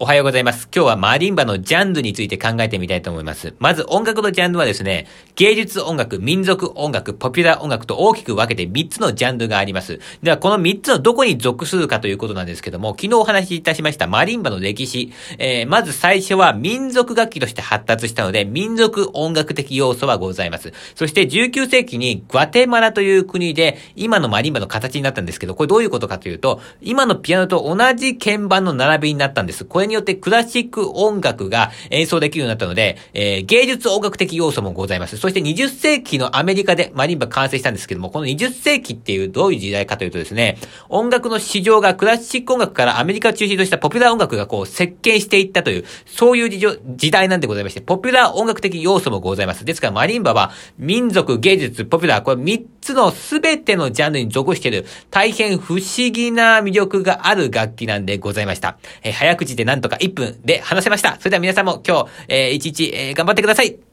おはようございます。今日はマリンバのジャンルについて考えてみたいと思います。まず音楽のジャンルはですね、芸術音楽、民族音楽、ポピュラー音楽と大きく分けて3つのジャンルがあります。ではこの3つのどこに属するかということなんですけども、昨日お話しいたしましたマリンバの歴史。えー、まず最初は民族楽器として発達したので、民族音楽的要素はございます。そして19世紀にグアテマラという国で、今のマリンバの形になったんですけど、これどういうことかというと、今のピアノと同じ鍵盤の並びになったんです。これによってクラシック音楽が演奏できるようになったので、えー、芸術音楽的要素もございます。そして20世紀のアメリカでマリンバ完成したんですけども、この20世紀っていうどういう時代かというとですね、音楽の市場がクラシック音楽からアメリカを中心としたポピュラー音楽がこう席巻していったという、そういう時代なんでございまして、ポピュラー音楽的要素もございます。ですからマリンバは民族、芸術、ポピュラー、これ3つのすべてのジャンルに属している大変不思議な魅力がある楽器なんでございました。えー、早口でなんとか1分で話せました。それでは皆さんも今日、えー、一日、えー、頑張ってください。